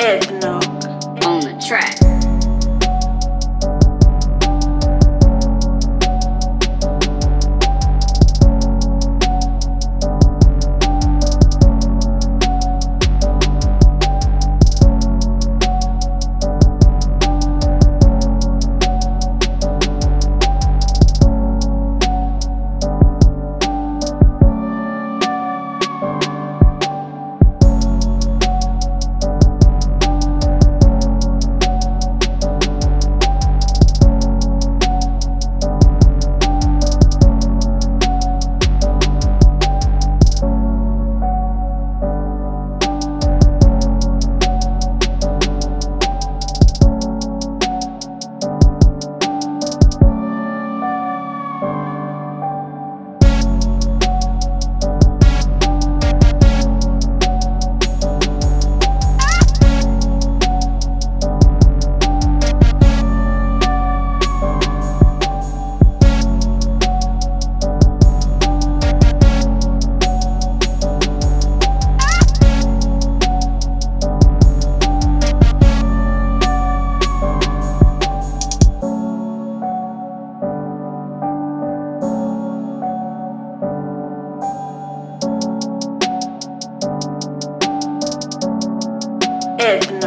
Eggnog on the track. head.